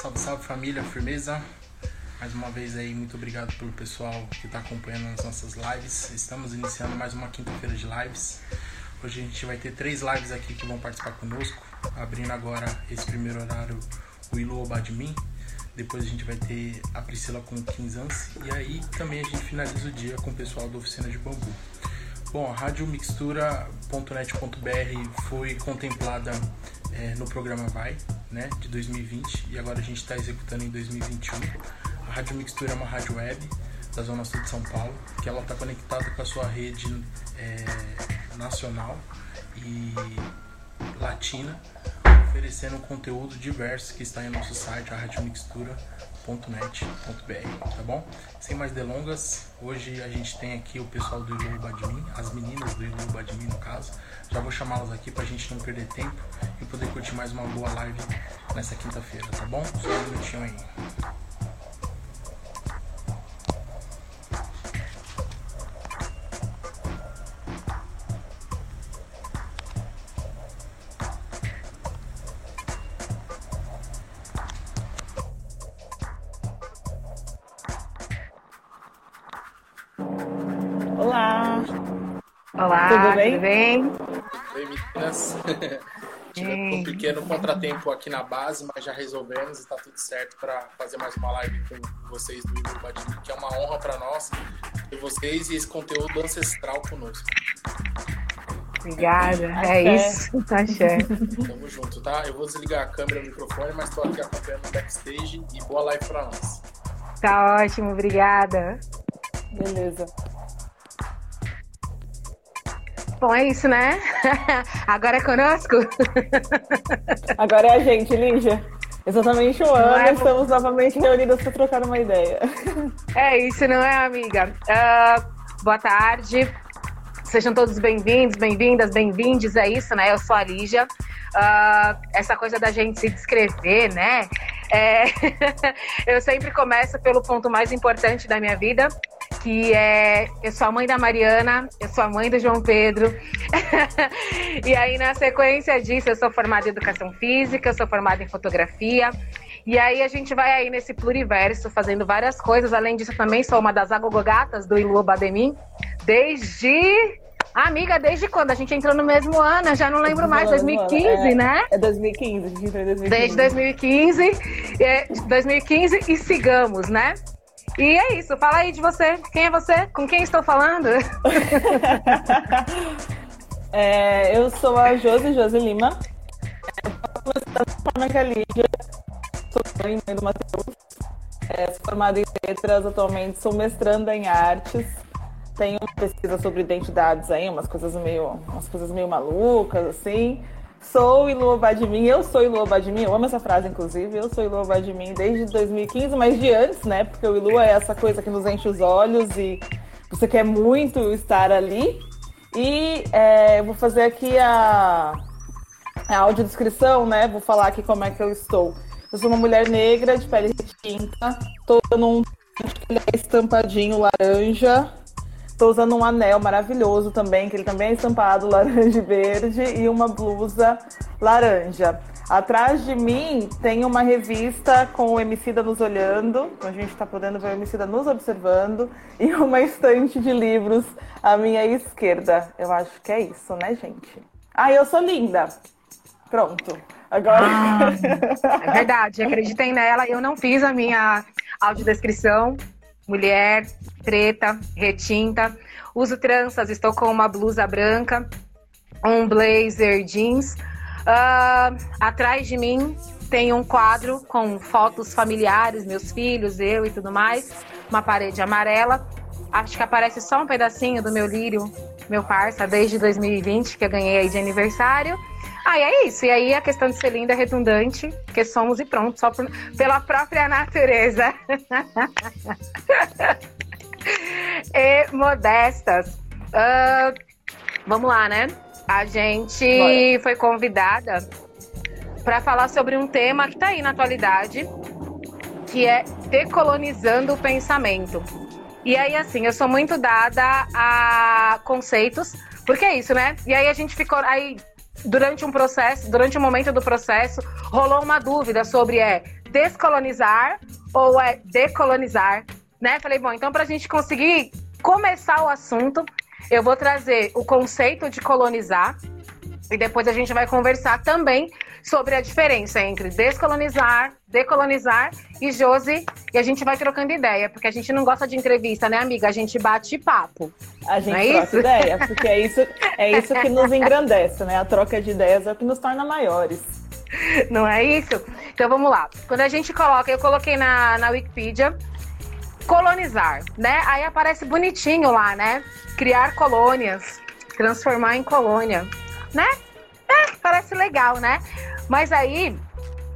Salve, salve família, firmeza. Mais uma vez aí, muito obrigado pelo pessoal que está acompanhando as nossas lives. Estamos iniciando mais uma quinta-feira de lives. Hoje a gente vai ter três lives aqui que vão participar conosco. Abrindo agora esse primeiro horário, o Ilu Obadmin. Depois a gente vai ter a Priscila com o Kinzance. E aí também a gente finaliza o dia com o pessoal da Oficina de Bambu. Bom, a radiomixtura.net.br foi contemplada é, no programa Vai, né, de 2020, e agora a gente está executando em 2021. A Rádio Mixtura é uma rádio web da Zona Sul de São Paulo, que ela está conectada com a sua rede é, nacional e latina, oferecendo um conteúdo diverso que está em nosso site, a radiomixtura.net.br, tá bom? Sem mais delongas, hoje a gente tem aqui o pessoal do Ilu as meninas do Ilu no caso. Já vou chamá-las aqui pra gente não perder tempo e poder curtir mais uma boa live nessa quinta-feira, tá bom? Só um minutinho aí. Bem? Tudo bem? Oi, meninas. Tivemos um pequeno contratempo aqui na base, mas já resolvemos e tá tudo certo para fazer mais uma live com vocês do Igor Badini, que é uma honra para nós ter vocês e esse conteúdo ancestral conosco. Obrigada. Axé. É isso. Axé. Tamo junto, tá? Eu vou desligar a câmera e o microfone, mas tô aqui acompanhando o backstage e boa live para nós. Tá ótimo, obrigada. beleza. Bom, é isso, né? Agora é conosco? Agora é a gente, Lígia. Exatamente um ano, é- estamos novamente reunidas para trocar uma ideia. É isso, não é, amiga? Ah, boa tarde. Sejam todos bem-vindos, bem-vindas, bem-vindes. É isso, né? Eu sou a Lígia. Ah, essa coisa da gente se descrever, né? É, eu sempre começo pelo ponto mais importante da minha vida, que é eu sou a mãe da Mariana, eu sou a mãe do João Pedro. e aí, na sequência disso, eu sou formada em educação física, eu sou formada em fotografia. E aí a gente vai aí nesse pluriverso fazendo várias coisas. Além disso, eu também sou uma das agogogatas do Ilu Bademim. Desde. Amiga, desde quando? A gente entrou no mesmo ano, eu já não lembro mais, 2015, é, né? É 2015, a gente entrou em 2015. Desde 2015, é, 2015 e sigamos, né? E é isso, fala aí de você. Quem é você? Com quem estou falando? É, eu sou a Josi, Josi Lima. Eu Lígia. Sou mãe do Matheus. É, sou formada em letras, atualmente sou mestranda em artes. Tenho pesquisa sobre identidades aí, umas coisas meio, umas coisas meio malucas, assim. Sou Ilu Badmin, eu sou Ilu Badmin, eu amo essa frase, inclusive. Eu sou Ilu Badmin desde 2015, mas de antes, né? Porque o Ilu é essa coisa que nos enche os olhos e você quer muito estar ali. E é, eu vou fazer aqui a, a audiodescrição, né? Vou falar aqui como é que eu estou. Eu sou uma mulher negra, de pele retinta, um que ele é estampadinho laranja. Tô usando um anel maravilhoso também, que ele também é estampado laranja e verde, e uma blusa laranja. Atrás de mim tem uma revista com o Emicida nos olhando, então a gente está podendo ver o Emicida nos observando, e uma estante de livros à minha esquerda. Eu acho que é isso, né, gente? Ah, eu sou linda. Pronto. Agora. É verdade, acreditem nela. Eu não fiz a minha audiodescrição. Mulher, preta, retinta. Uso tranças, estou com uma blusa branca, um blazer jeans. Ah, atrás de mim tem um quadro com fotos familiares, meus filhos, eu e tudo mais. Uma parede amarela. Acho que aparece só um pedacinho do meu lírio, meu parça, desde 2020, que eu ganhei aí de aniversário. Ah, e é isso. E aí a questão de ser linda é redundante, porque somos e pronto, só por- pela própria natureza. e modestas. Ah, vamos lá, né? A gente Bora. foi convidada para falar sobre um tema que está aí na atualidade, que é decolonizando o pensamento. E aí, assim, eu sou muito dada a conceitos, porque é isso, né? E aí a gente ficou aí durante um processo, durante um momento do processo, rolou uma dúvida sobre é descolonizar ou é decolonizar, né? Falei, bom, então para a gente conseguir começar o assunto, eu vou trazer o conceito de colonizar e depois a gente vai conversar também sobre a diferença entre descolonizar, decolonizar e Josi. E a gente vai trocando ideia, porque a gente não gosta de entrevista, né, amiga? A gente bate papo. A gente é troca isso? ideia, porque é isso, é isso que nos engrandece, né? A troca de ideias é o que nos torna maiores. Não é isso? Então vamos lá. Quando a gente coloca, eu coloquei na, na Wikipedia colonizar, né? Aí aparece bonitinho lá, né? Criar colônias, transformar em colônia né? É, parece legal, né? Mas aí,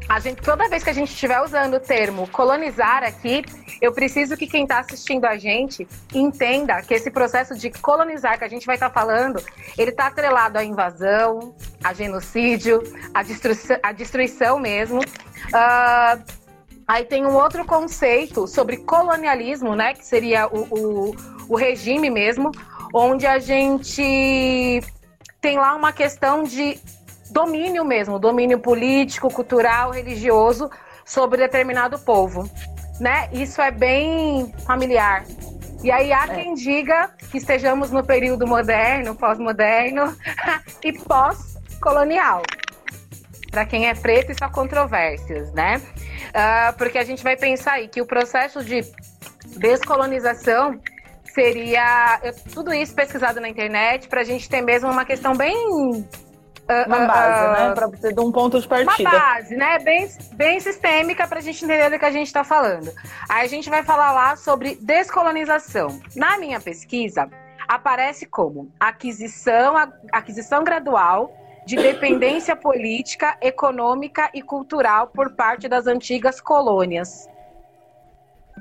a gente, toda vez que a gente estiver usando o termo colonizar aqui, eu preciso que quem está assistindo a gente entenda que esse processo de colonizar que a gente vai estar tá falando, ele está atrelado à invasão, a genocídio, à destruição, à destruição mesmo. Uh, aí tem um outro conceito sobre colonialismo, né? Que seria o, o, o regime mesmo, onde a gente tem lá uma questão de domínio mesmo, domínio político, cultural, religioso sobre determinado povo, né? Isso é bem familiar. E aí há é. quem diga que estejamos no período moderno, pós-moderno e pós-colonial. Para quem é preto, isso há controvérsias, né? Uh, porque a gente vai pensar aí que o processo de descolonização seria eu, tudo isso pesquisado na internet para a gente ter mesmo uma questão bem uh, uma base, uh, né? Para ter um ponto de partida. Uma base, né? Bem, bem sistêmica para a gente entender do que a gente está falando. Aí a gente vai falar lá sobre descolonização. Na minha pesquisa, aparece como aquisição, aquisição gradual de dependência política, econômica e cultural por parte das antigas colônias.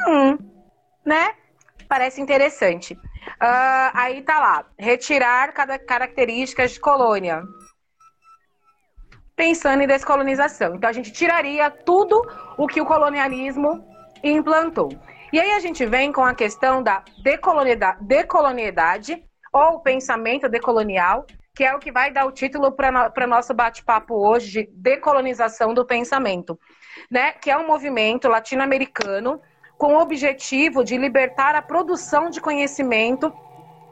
Hum, né? Parece interessante. Uh, aí tá lá, retirar cada características de colônia. Pensando em descolonização. Então a gente tiraria tudo o que o colonialismo implantou. E aí a gente vem com a questão da decolonialidade ou pensamento decolonial, que é o que vai dar o título para nosso bate-papo hoje de decolonização do pensamento, né? Que é um movimento latino-americano com o objetivo de libertar a produção de conhecimento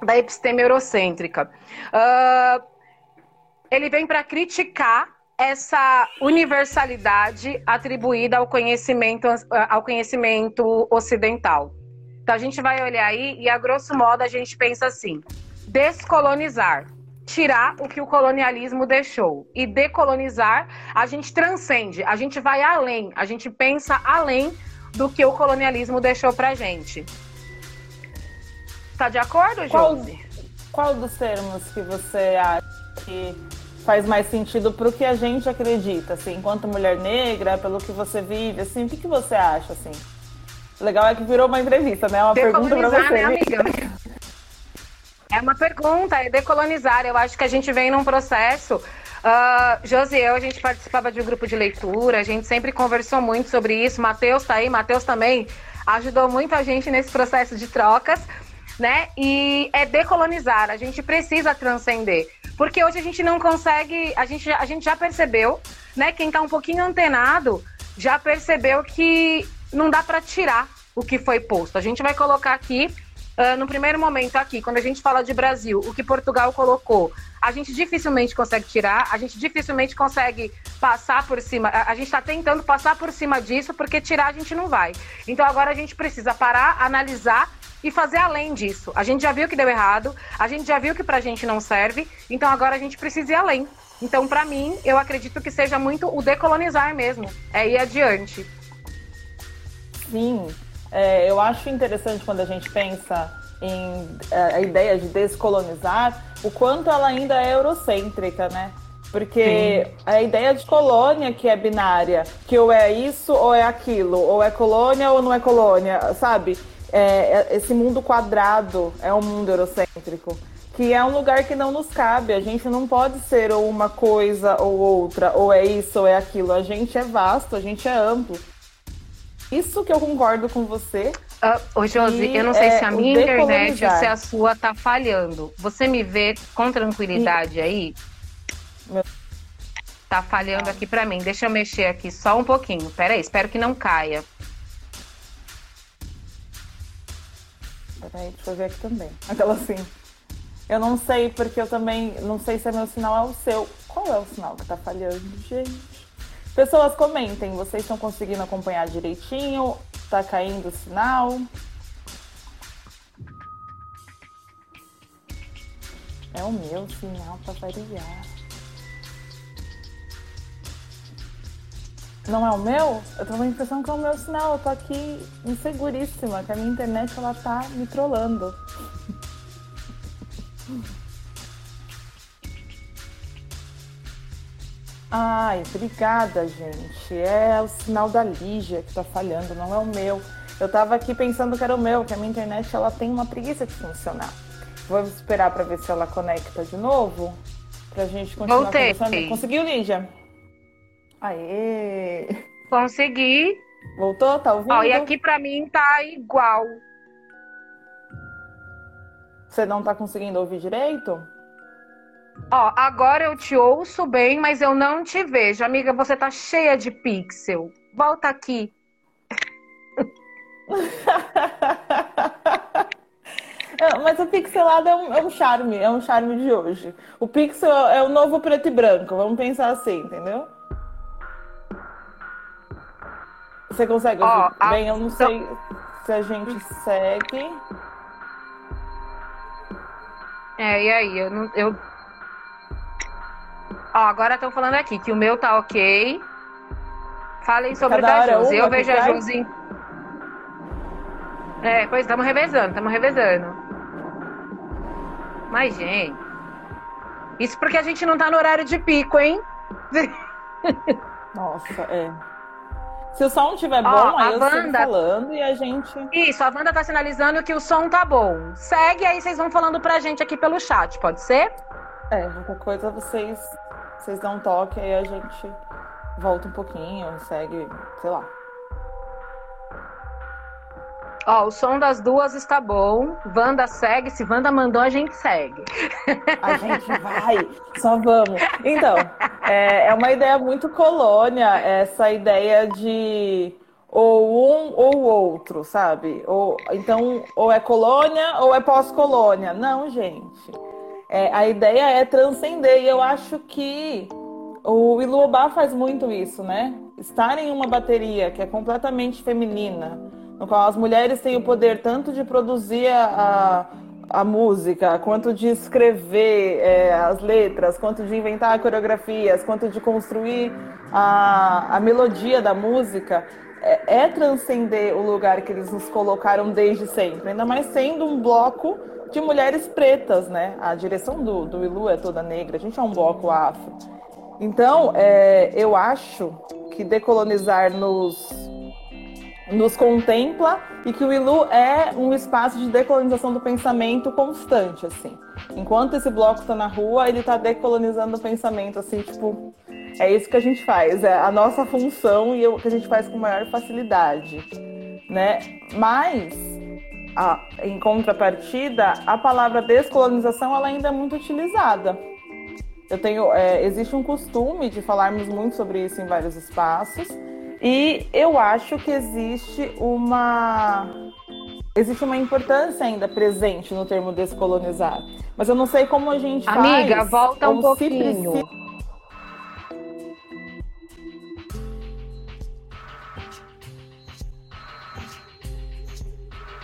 da episteme eurocêntrica. Uh, ele vem para criticar essa universalidade atribuída ao conhecimento, ao conhecimento ocidental. Então a gente vai olhar aí e a grosso modo a gente pensa assim: descolonizar, tirar o que o colonialismo deixou e decolonizar, a gente transcende, a gente vai além, a gente pensa além do que o colonialismo deixou pra gente. Tá de acordo, Josi? Qual, qual dos termos que você acha que faz mais sentido pro que a gente acredita, assim, enquanto mulher negra, pelo que você vive, assim, o que, que você acha, assim? O legal é que virou uma entrevista, né? Uma pergunta pra você. Né, amiga? É uma pergunta, é decolonizar. Eu acho que a gente vem num processo Uh, Josi e eu, a gente participava de um grupo de leitura, a gente sempre conversou muito sobre isso. Matheus tá aí, Matheus também ajudou muito a gente nesse processo de trocas, né? E é decolonizar, a gente precisa transcender. Porque hoje a gente não consegue, a gente, a gente já percebeu, né? Quem tá um pouquinho antenado já percebeu que não dá para tirar o que foi posto. A gente vai colocar aqui Uh, no primeiro momento aqui, quando a gente fala de Brasil, o que Portugal colocou, a gente dificilmente consegue tirar, a gente dificilmente consegue passar por cima. A, a gente está tentando passar por cima disso, porque tirar a gente não vai. Então agora a gente precisa parar, analisar e fazer além disso. A gente já viu que deu errado, a gente já viu que pra gente não serve, então agora a gente precisa ir além. Então, para mim, eu acredito que seja muito o decolonizar mesmo, é ir adiante. Sim, é, eu acho interessante quando a gente pensa em é, a ideia de descolonizar, o quanto ela ainda é eurocêntrica, né? Porque Sim. a ideia de colônia que é binária, que ou é isso ou é aquilo, ou é colônia ou não é colônia, sabe? É, é esse mundo quadrado é um mundo eurocêntrico, que é um lugar que não nos cabe. A gente não pode ser ou uma coisa ou outra, ou é isso ou é aquilo. A gente é vasto, a gente é amplo. Isso que eu concordo com você. Uh, ô, Josi, eu não sei é, se a minha internet ou se a sua tá falhando. Você me vê com tranquilidade e... aí? Tá falhando aqui para mim. Deixa eu mexer aqui só um pouquinho. Pera aí, espero que não caia. Peraí, deixa eu ver aqui também. Aquela assim. Eu não sei, porque eu também não sei se é meu sinal é o seu. Qual é o sinal que tá falhando, gente? Pessoas, comentem. Vocês estão conseguindo acompanhar direitinho? Tá caindo o sinal? É o meu sinal para variar. Não é o meu? Eu tô com a impressão que é o meu sinal. Eu tô aqui inseguríssima, que a minha internet ela tá me trollando. Ai, obrigada, gente. É o sinal da Lígia que tá falhando, não é o meu. Eu tava aqui pensando que era o meu, que a minha internet ela tem uma preguiça de funcionar. Vamos esperar para ver se ela conecta de novo, pra gente continuar Voltei. conversando. Conseguiu, Lígia? Aê! Consegui. Voltou? Tá ouvindo? Ó, e aqui para mim tá igual. Você não tá conseguindo ouvir direito? Ó, agora eu te ouço bem, mas eu não te vejo. Amiga, você tá cheia de pixel. Volta aqui. É, mas o pixelado é um, é um charme, é um charme de hoje. O pixel é o novo preto e branco, vamos pensar assim, entendeu? Você consegue ouvir Ó, a- bem? Eu não sei se a gente segue. É, e aí? Eu não. Eu... Ó, agora estão falando aqui que o meu tá ok. Falem sobre Cada o da Josi. Eu vejo a? Josi. É, pois estamos revezando, estamos revezando. Mas, gente. Isso porque a gente não tá no horário de pico, hein? Nossa, é. Se o som estiver bom, Ó, aí eu Wanda- falando e a gente. Isso, a Wanda tá sinalizando que o som tá bom. Segue aí, vocês vão falando pra gente aqui pelo chat, pode ser? É, qualquer coisa vocês, vocês dão um toque, aí a gente volta um pouquinho, segue, sei lá. Ó, o som das duas está bom. Wanda segue. Se Wanda mandou, a gente segue. A gente vai, só vamos. Então, é, é uma ideia muito colônia, essa ideia de ou um ou outro, sabe? Ou, então, ou é colônia ou é pós-colônia. Não, gente. É, a ideia é transcender, e eu acho que o Iluobá faz muito isso, né? Estar em uma bateria que é completamente feminina, no qual as mulheres têm o poder tanto de produzir a, a, música, quanto de escrever é, as letras, quanto de inventar coreografias, quanto de construir a, a melodia da música, é, é transcender o lugar que eles nos colocaram desde sempre, ainda mais sendo um bloco de mulheres pretas, né? A direção do, do Ilu é toda negra, a gente é um bloco afro. Então, é, eu acho que decolonizar nos, nos contempla e que o Ilu é um espaço de decolonização do pensamento constante, assim. Enquanto esse bloco está na rua, ele está decolonizando o pensamento, assim, tipo, é isso que a gente faz, é a nossa função e o que a gente faz com maior facilidade, né? Mas, a- em contrapartida, a palavra descolonização ela ainda é muito utilizada. Eu tenho, é, existe um costume de falarmos muito sobre isso em vários espaços e eu acho que existe uma existe uma importância ainda presente no termo descolonizar, mas eu não sei como a gente Amiga, faz. volta um pouquinho. precisa-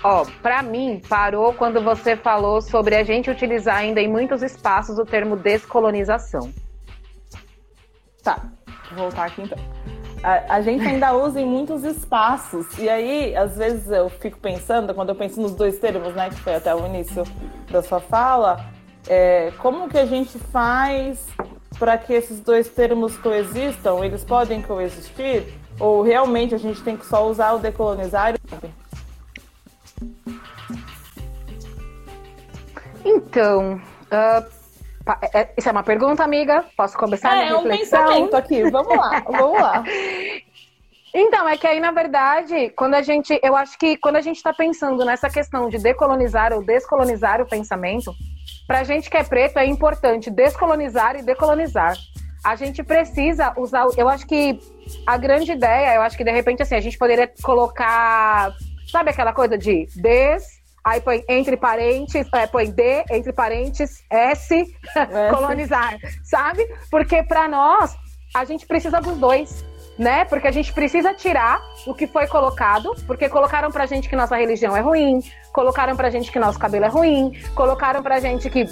Ó, pra mim, parou quando você falou sobre a gente utilizar ainda em muitos espaços o termo descolonização. Tá, vou voltar aqui então. A, a gente ainda usa em muitos espaços. E aí, às vezes, eu fico pensando, quando eu penso nos dois termos, né, que foi até o início da sua fala, é, como que a gente faz para que esses dois termos coexistam? Eles podem coexistir? Ou realmente a gente tem que só usar o decolonizar? Então, é- isso é uma pergunta, amiga? Posso começar a É, é um pensamento aqui. Vamos lá, vamos lá. Então, é que aí, na verdade, quando a gente. Eu acho que quando a gente está pensando nessa questão de decolonizar ou descolonizar o pensamento, pra gente que é preto é importante descolonizar e decolonizar. a gente precisa usar. Eu acho que a grande ideia, eu acho que de repente assim, a gente poderia colocar. Sabe aquela coisa de des, aí põe entre parênteses, é, põe D, entre parênteses, S, colonizar, sabe? Porque para nós, a gente precisa dos dois né? Porque a gente precisa tirar o que foi colocado, porque colocaram pra gente que nossa religião é ruim, colocaram pra gente que nosso cabelo é ruim, colocaram pra gente que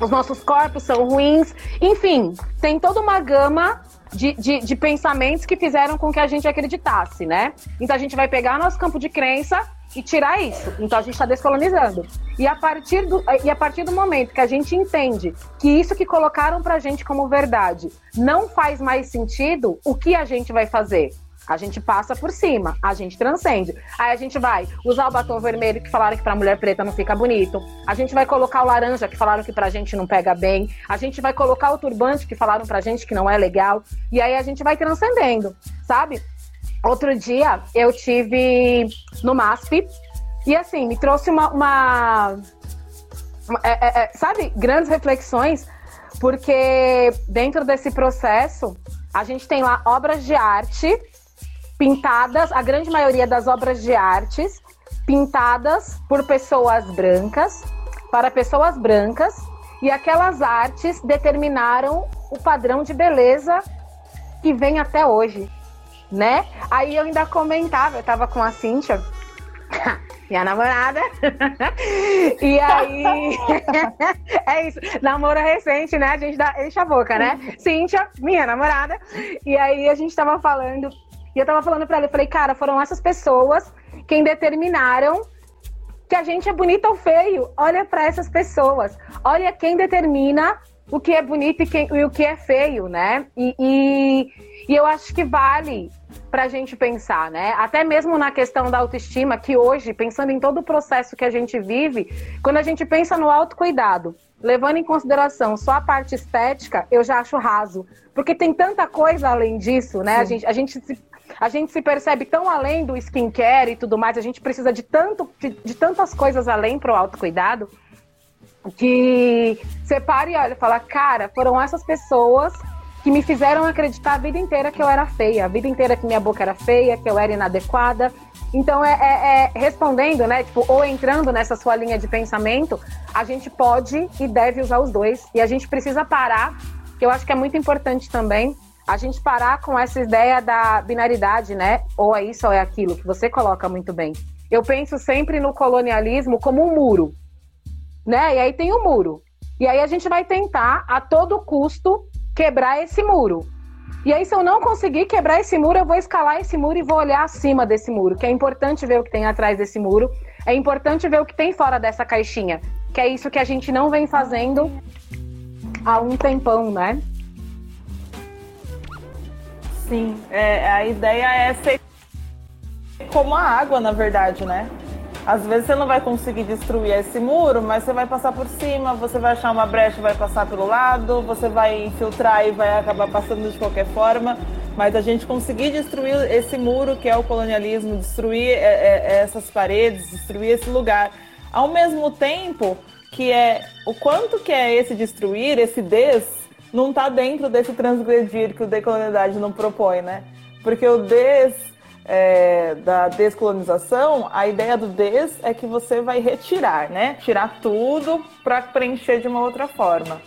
os nossos corpos são ruins. Enfim, tem toda uma gama de, de, de, pensamentos que fizeram com que a gente acreditasse, né? Então a gente vai pegar nosso campo de crença e tirar isso. Então a gente está descolonizando. E a, partir do, e a partir do momento que a gente entende que isso que colocaram pra gente como verdade não faz mais sentido, o que a gente vai fazer? A gente passa por cima, a gente transcende. Aí a gente vai usar o batom vermelho que falaram que pra mulher preta não fica bonito. A gente vai colocar o laranja que falaram que pra gente não pega bem. A gente vai colocar o turbante que falaram pra gente que não é legal. E aí a gente vai transcendendo, sabe? Outro dia eu tive no MASP e assim, me trouxe uma. uma é, é, é, sabe, grandes reflexões, porque dentro desse processo a gente tem lá obras de arte pintadas, a grande maioria das obras de artes pintadas por pessoas brancas, para pessoas brancas, e aquelas artes determinaram o padrão de beleza que vem até hoje né? Aí eu ainda comentava, eu tava com a Cíntia, minha namorada. e aí. é isso. Namoro recente, né? A gente dá, enche a boca, né? Cíntia, minha namorada. E aí a gente tava falando. E eu tava falando pra ela, eu falei, cara, foram essas pessoas quem determinaram que a gente é bonito ou feio. Olha para essas pessoas. Olha quem determina o que é bonito e, quem, e o que é feio, né? E, e, e eu acho que vale para a gente pensar, né? Até mesmo na questão da autoestima, que hoje, pensando em todo o processo que a gente vive, quando a gente pensa no autocuidado, levando em consideração só a parte estética, eu já acho raso. Porque tem tanta coisa além disso, né? A gente, a, gente se, a gente se percebe tão além do skincare e tudo mais, a gente precisa de, tanto, de, de tantas coisas além para o autocuidado que separe e olha, fala, cara, foram essas pessoas que me fizeram acreditar a vida inteira que eu era feia, a vida inteira que minha boca era feia, que eu era inadequada. Então, é, é, é, respondendo, né? Tipo, ou entrando nessa sua linha de pensamento, a gente pode e deve usar os dois. E a gente precisa parar, que eu acho que é muito importante também, a gente parar com essa ideia da binaridade, né? Ou é isso ou é aquilo, que você coloca muito bem. Eu penso sempre no colonialismo como um muro, né? E aí tem o muro. E aí a gente vai tentar, a todo custo, quebrar esse muro. E aí, se eu não conseguir quebrar esse muro, eu vou escalar esse muro e vou olhar acima desse muro, que é importante ver o que tem atrás desse muro. É importante ver o que tem fora dessa caixinha, que é isso que a gente não vem fazendo há um tempão, né? Sim, é, a ideia é ser como a água, na verdade, né? Às vezes você não vai conseguir destruir esse muro, mas você vai passar por cima, você vai achar uma brecha vai passar pelo lado, você vai infiltrar e vai acabar passando de qualquer forma. Mas a gente conseguir destruir esse muro que é o colonialismo, destruir é, é, essas paredes, destruir esse lugar, ao mesmo tempo que é o quanto que é esse destruir, esse des, não está dentro desse transgredir que o decolonialidade não propõe, né? Porque o des é, da descolonização, a ideia do des é que você vai retirar, né? Tirar tudo para preencher de uma outra forma.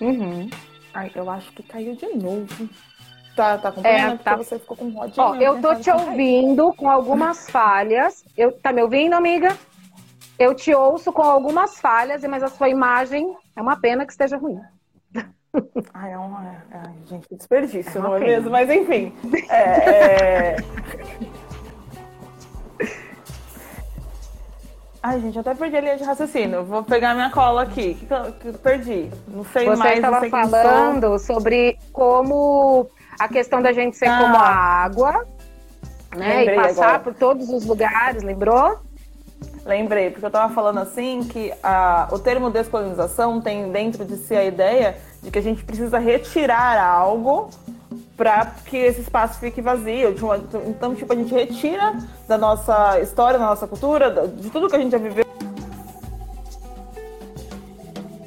Uhum. Ai, eu acho que caiu de novo. Tá, tá acompanhando? É, tá. Você ficou com rodinha. Ó, eu tô te ouvindo com algumas falhas. Eu, tá me ouvindo, amiga? Eu te ouço com algumas falhas, mas a sua imagem é uma pena que esteja ruim. Ai, é uma. Ai, gente, desperdício, é não é pena. mesmo? Mas enfim. É, é... Ai, gente, eu até perdi a linha de raciocínio. Vou pegar minha cola aqui. Que eu, que eu perdi. Não sei Você mais. Você estava falando sobre como a questão da gente ser ah. como a água, né? Lembrei e passar agora. por todos os lugares, lembrou? Lembrei, porque eu estava falando assim que a, o termo descolonização tem dentro de si a ideia de que a gente precisa retirar algo para que esse espaço fique vazio. Então, tipo, a gente retira da nossa história, da nossa cultura, de tudo que a gente já viveu.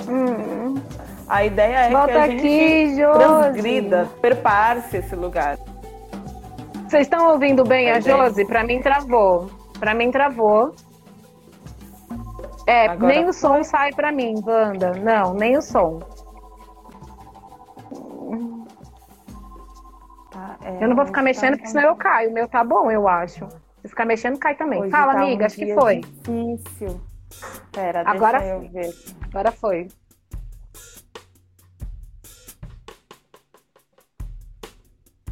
Hum. A ideia é Volta que a gente aqui, Josi. transgrida, perpare-se esse lugar. Vocês estão ouvindo bem Tá a bem. Josi? Pra mim travou. Pra mim travou. É, Agora nem o som sai pra mim, Wanda. Não, nem o som. É, Eu não vou ficar mexendo, porque senão eu caio. O meu tá bom, eu acho. Se ficar mexendo, cai também. Hoje Fala, tá um amiga, acho que foi. Difícil. Pera, Agora eu ver. Agora foi.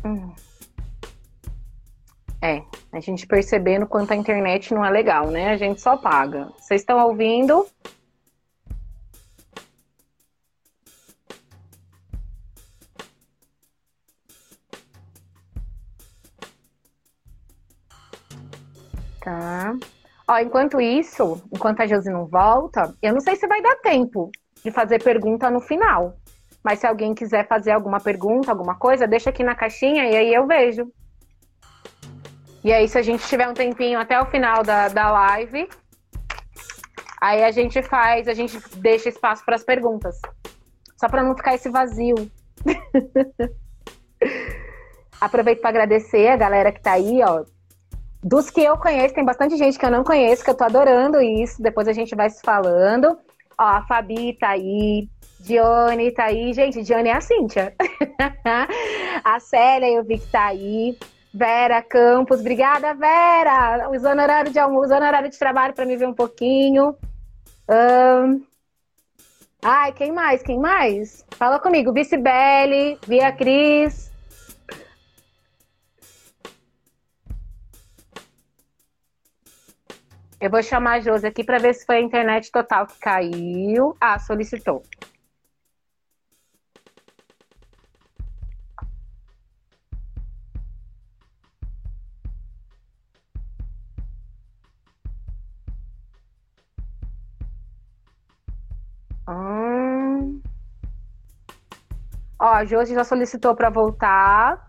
Hum. É, a gente percebendo quanto a internet não é legal, né? A gente só paga. Vocês estão ouvindo? Tá. Ó, enquanto isso, enquanto a Josi não volta, eu não sei se vai dar tempo de fazer pergunta no final. Mas se alguém quiser fazer alguma pergunta, alguma coisa, deixa aqui na caixinha e aí eu vejo. E aí, se a gente tiver um tempinho até o final da, da live, aí a gente faz, a gente deixa espaço para as perguntas. Só para não ficar esse vazio. Aproveito para agradecer a galera que tá aí, ó. Dos que eu conheço, tem bastante gente que eu não conheço, que eu tô adorando isso. Depois a gente vai se falando. Ó, a Fabi tá aí, Dione tá aí. Gente, Dione é a Cíntia. a Célia eu vi que tá aí. Vera Campos, obrigada, Vera! Usando horário de almoço, usando horário de trabalho para me ver um pouquinho. Ahn, Ai, quem mais? Quem mais? Fala comigo. Vice Belli, Via Cris. Eu vou chamar a Josi aqui para ver se foi a internet total que caiu. Ah, solicitou. Hum. Ó, a Josi já solicitou para voltar.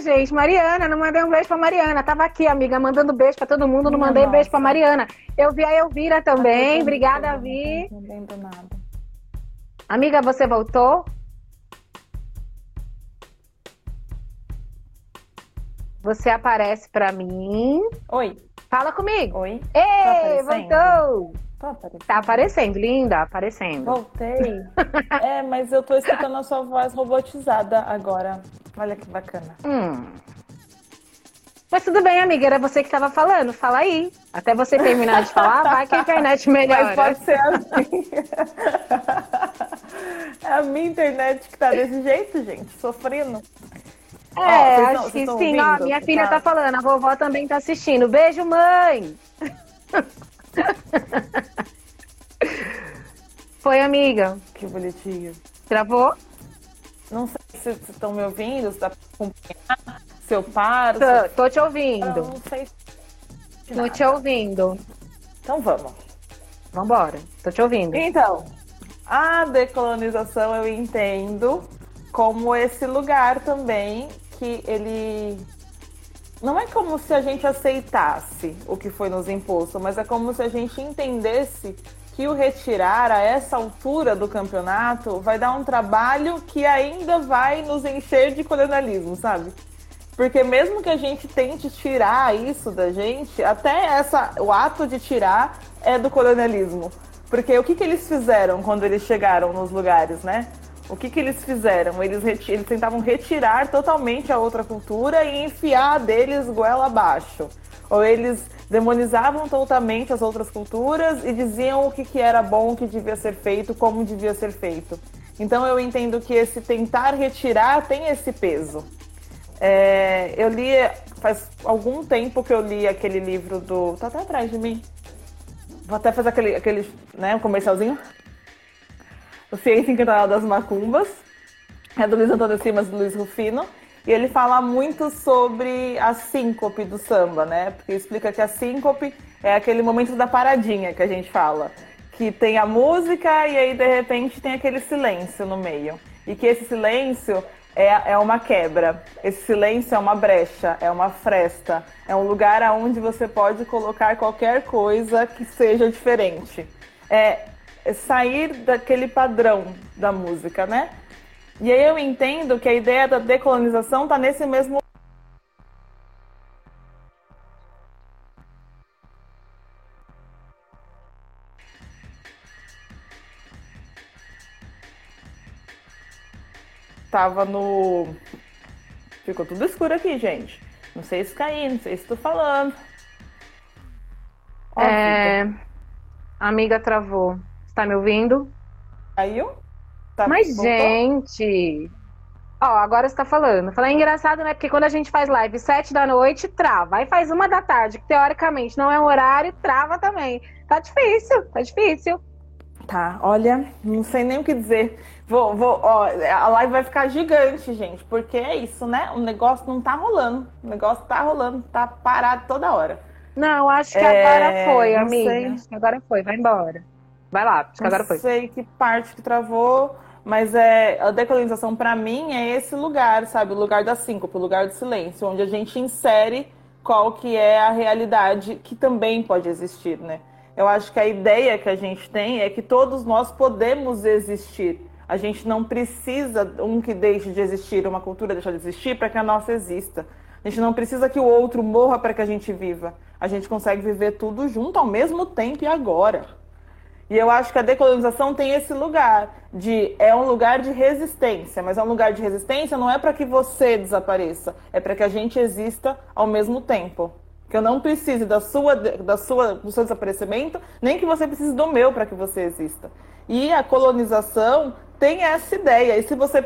Gente. Mariana, não mandei um beijo pra Mariana. Tava aqui, amiga, mandando beijo pra todo mundo. Não mandei beijo pra nossa. Mariana. Eu vi a Elvira também. Obrigada, Vi. Não lembro nada. Amiga, você voltou? Você aparece pra mim. Oi, Fala comigo. oi. Ei, aparecendo? voltou! Tá aparecendo? Tá aparecendo, linda, aparecendo. Voltei. é, mas eu tô escutando a sua voz robotizada agora. Olha que bacana. Hum. Mas tudo bem, amiga, era você que tava falando. Fala aí. Até você terminar de falar, vai que a internet melhora. Mas pode ser assim. é a minha internet que tá desse jeito, gente, sofrendo. É, Ó, acho que sim. Ó, ouvindo? minha filha Tá. tá falando, a vovó também tá assistindo. Beijo, mãe! Foi, amiga. Que bonitinho. Travou? Não sei se vocês estão me ouvindo, se dá pra acompanhar, se eu paro. Tô, se tô te eu... ouvindo. Não sei. de Tô te ouvindo. Então vamos. Vambora. Tô te ouvindo. Então, a decolonização eu entendo como esse lugar também que ele não é como se a gente aceitasse o que foi nos imposto, mas é como se a gente entendesse que o retirar a essa altura do campeonato vai dar um trabalho que ainda vai nos encher de colonialismo, sabe? Porque mesmo que a gente tente tirar isso da gente, até essa, o ato de tirar é do colonialismo. Porque o que, que eles fizeram quando eles chegaram nos lugares, né? O que, que eles fizeram? Eles, reti- eles tentavam retirar totalmente a outra cultura e enfiar deles goela abaixo. Ou eles demonizavam totalmente as outras culturas e diziam o que, que era bom, o que devia ser feito, como devia ser feito. Então eu entendo que esse tentar retirar tem esse peso. É, eu li faz algum tempo que eu li aquele livro do. Tá até atrás de mim. Vou até fazer aquele, aquele né, um comercialzinho. O Ciência Encantada das Macumbas. É do Luiz Antônio Simas e do Luiz Rufino. E ele fala muito sobre a síncope do samba, né? Porque explica que a síncope é aquele momento da paradinha que a gente fala. Que tem a música e aí de repente tem aquele silêncio no meio. E que esse silêncio é, é uma quebra. Esse silêncio é uma brecha, é uma fresta. É um lugar aonde você pode colocar qualquer coisa que seja diferente. É, sair daquele padrão da música, né? E aí eu entendo que a ideia da decolonização está nesse mesmo tava no. Ficou tudo escuro aqui, gente. Não sei se caí, não sei se tô falando. Ó, é... Amiga travou. Está me ouvindo? Caiu? Tá, Mas, voltou? gente. Ó, agora você tá falando. Falei, é engraçado, né? Porque quando a gente faz live sete da noite, trava. Aí faz uma da tarde, que teoricamente não é um horário, trava também. Tá difícil, tá difícil. Tá, olha, não sei nem o que dizer. Vou, vou, ó, a live vai ficar gigante, gente, porque é isso, né? O negócio não tá rolando. O negócio tá rolando, tá parado toda hora. Não, acho que é, agora foi, amiga. Agora foi, vai embora. Vai lá, agora foi. Não sei que parte que travou, mas é a decolonização para mim é esse lugar, sabe? O lugar da síncope, o lugar do silêncio, onde a gente insere qual que é a realidade que também pode existir, né? Eu acho que a ideia que a gente tem é que todos nós podemos existir a gente não precisa um que deixe de existir, uma cultura deixar de existir para que a nossa exista. A gente não precisa que o outro morra para que a gente viva. A gente consegue viver tudo junto ao mesmo tempo e agora. E eu acho que a decolonização tem esse lugar de é um lugar de resistência, mas é um lugar de resistência não é para que você desapareça, é para que a gente exista ao mesmo tempo. Que eu não precise da sua, da sua, do seu desaparecimento, nem que você precise do meu para que você exista. E a colonização tem essa ideia. E se você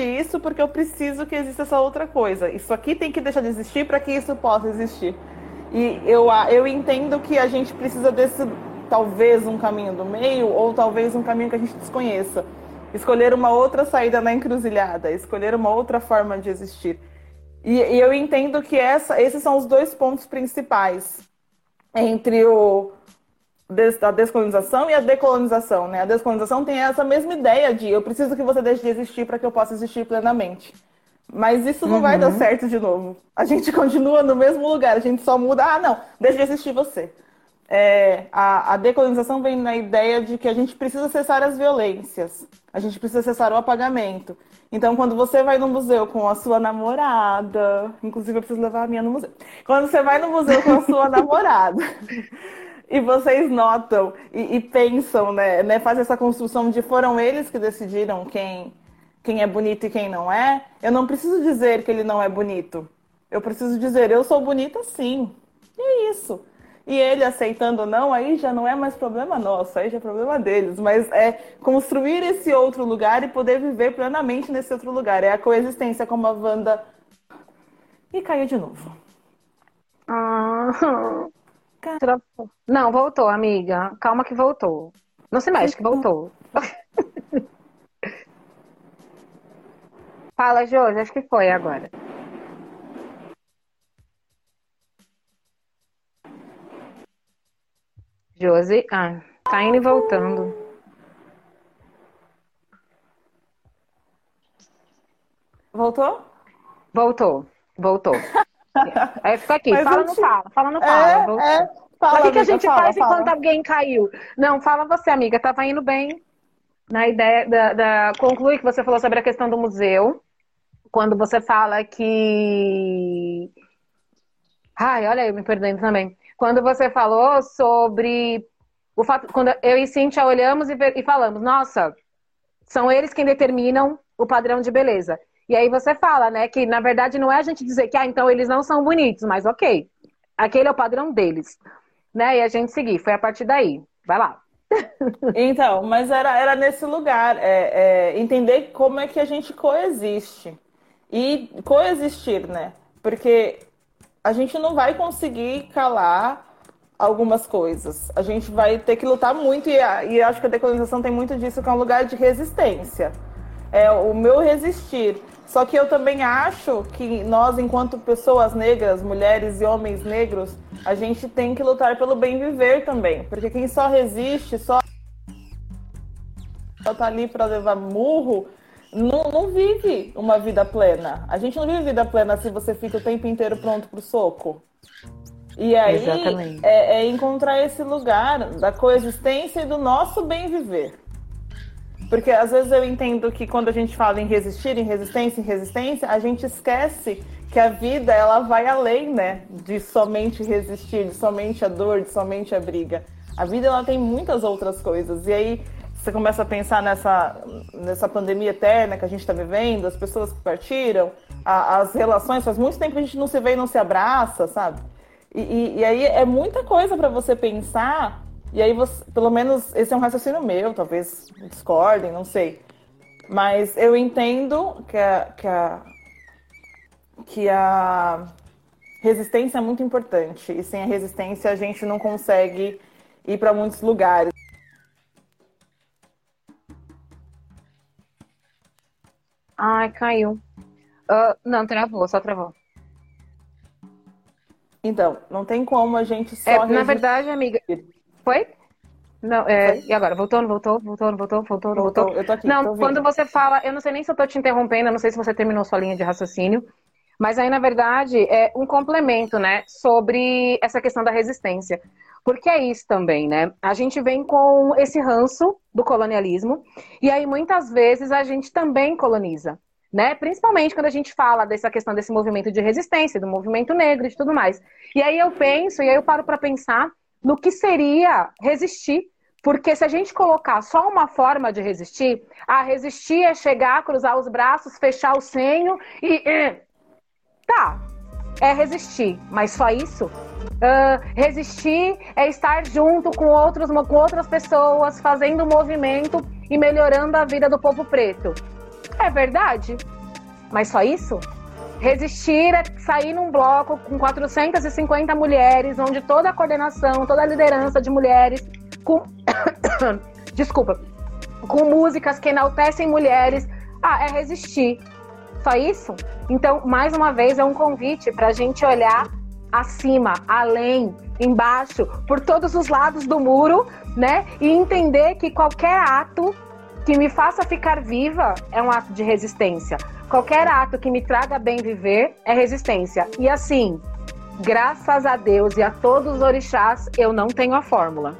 isso porque eu preciso que exista essa outra coisa. Isso aqui tem que deixar de existir para que isso possa existir. E eu, eu entendo que a gente precisa desse, talvez, um caminho do meio, ou talvez um caminho que a gente desconheça. Escolher uma outra saída na encruzilhada, escolher uma outra forma de existir. E, e eu entendo que essa, esses são os dois pontos principais entre o, da descolonização e a decolonização, né? A descolonização tem essa mesma ideia de eu preciso que você deixe de existir para que eu possa existir plenamente. Mas isso não uhum. vai dar uhum. certo de novo. A gente continua no mesmo lugar, a gente só muda, ah, não, deixe de existir você. É, a, a decolonização vem na ideia de que a gente precisa cessar as violências, a gente precisa cessar o apagamento. Então, quando você vai no museu com a sua namorada, inclusive eu preciso levar a minha no museu. Quando você vai no museu com a sua namorada, e vocês notam e, e pensam, né, né, fazem essa construção de foram eles que decidiram quem, quem é bonito e quem não é, eu não preciso dizer que ele não é bonito. Eu preciso dizer, eu sou bonita sim. E é isso. E ele aceitando ou não, aí já não é mais problema nosso, aí já é problema deles. Mas é construir esse outro lugar e poder viver plenamente nesse outro lugar. É a coexistência como a Wanda. E caiu de novo. Ah. Não, voltou, amiga. Calma que voltou. Não se mexe, que voltou. Fala, Josi, acho que foi agora. Josi, ah, tá indo e voltando. Voltou? Voltou, voltou. Aí fica aqui, Mas fala, não te... fala, fala, não fala. É, é. Fala, o que, que a gente fala, faz fala. enquanto alguém caiu? Não, fala você, amiga, tava indo bem na ideia da, da concluir que você falou sobre a questão do museu, quando você fala que. Ai, olha, eu me perdendo também. Quando você falou sobre o fato, quando eu e Cintia olhamos e, e falamos, nossa, são eles quem determinam o padrão de beleza. E aí você fala, né, que na verdade não é a gente dizer que, ah, então eles não são bonitos, mas ok, aquele é o padrão deles, né, e a gente seguir, foi a partir daí, vai lá. então, mas era, era nesse lugar, é, é, entender como é que a gente coexiste, e coexistir, né, porque a gente não vai conseguir calar algumas coisas. A gente vai ter que lutar muito, e, e acho que a decolonização tem muito disso, que é um lugar de resistência. É o meu resistir. Só que eu também acho que nós, enquanto pessoas negras, mulheres e homens negros, a gente tem que lutar pelo bem viver também. Porque quem só resiste, só só tá ali para levar murro, não, não vive uma vida plena. A gente não vive vida plena se você fica o tempo inteiro pronto pro soco. E aí é, é, encontrar esse lugar da coexistência e do nosso bem viver. Porque às vezes eu entendo que quando a gente fala em resistir, em resistência, em resistência, a gente esquece que a vida ela vai além, né, de somente resistir, de somente a dor, de somente a briga. A vida ela tem muitas outras coisas. E aí você começa a pensar nessa, nessa pandemia eterna que a gente está vivendo, as pessoas que partiram, a, as relações, faz muito tempo que a gente não se vê e não se abraça, sabe? E, e, e aí é muita coisa para você pensar, e aí você, pelo menos esse é um raciocínio meu, talvez discordem, não sei. Mas eu entendo que a, que a, que a resistência é muito importante, e sem a resistência a gente não consegue ir para muitos lugares. Ai, caiu. Uh, não, travou, só travou. Então, não tem como a gente só. É, na verdade, amiga. Foi? Não, é, e agora? Voltou, voltou, voltou, voltou, voltou, voltou? Eu tô aqui, não, tô quando você fala, eu não sei nem se eu tô te interrompendo, eu não sei se você terminou sua linha de raciocínio, mas aí, na verdade, é um complemento, né, sobre essa questão da resistência. Porque é isso também, né? A gente vem com esse ranço do colonialismo, e aí muitas vezes a gente também coloniza né? Principalmente quando a gente fala dessa questão desse movimento de resistência, do movimento negro e de tudo mais. E aí eu penso, e aí eu paro para pensar no que seria resistir. Porque se a gente colocar só uma forma de resistir, a resistir é chegar, cruzar os braços, fechar o senho e. Tá, é resistir, mas só isso? Uh, resistir é estar junto com, outros, com outras pessoas, fazendo movimento e melhorando a vida do povo preto. É verdade. Mas só isso? Resistir é sair num bloco com 450 mulheres, onde toda a coordenação, toda a liderança de mulheres, com. Desculpa. Com músicas que enaltecem mulheres. Ah, é resistir. Só isso? Então, mais uma vez, é um convite para a gente olhar acima, além, embaixo, por todos os lados do muro, né? E entender que qualquer ato que me faça ficar viva é um ato de resistência. Qualquer ato que me traga bem viver é resistência. E assim, graças a Deus e a todos os orixás, eu não tenho a fórmula.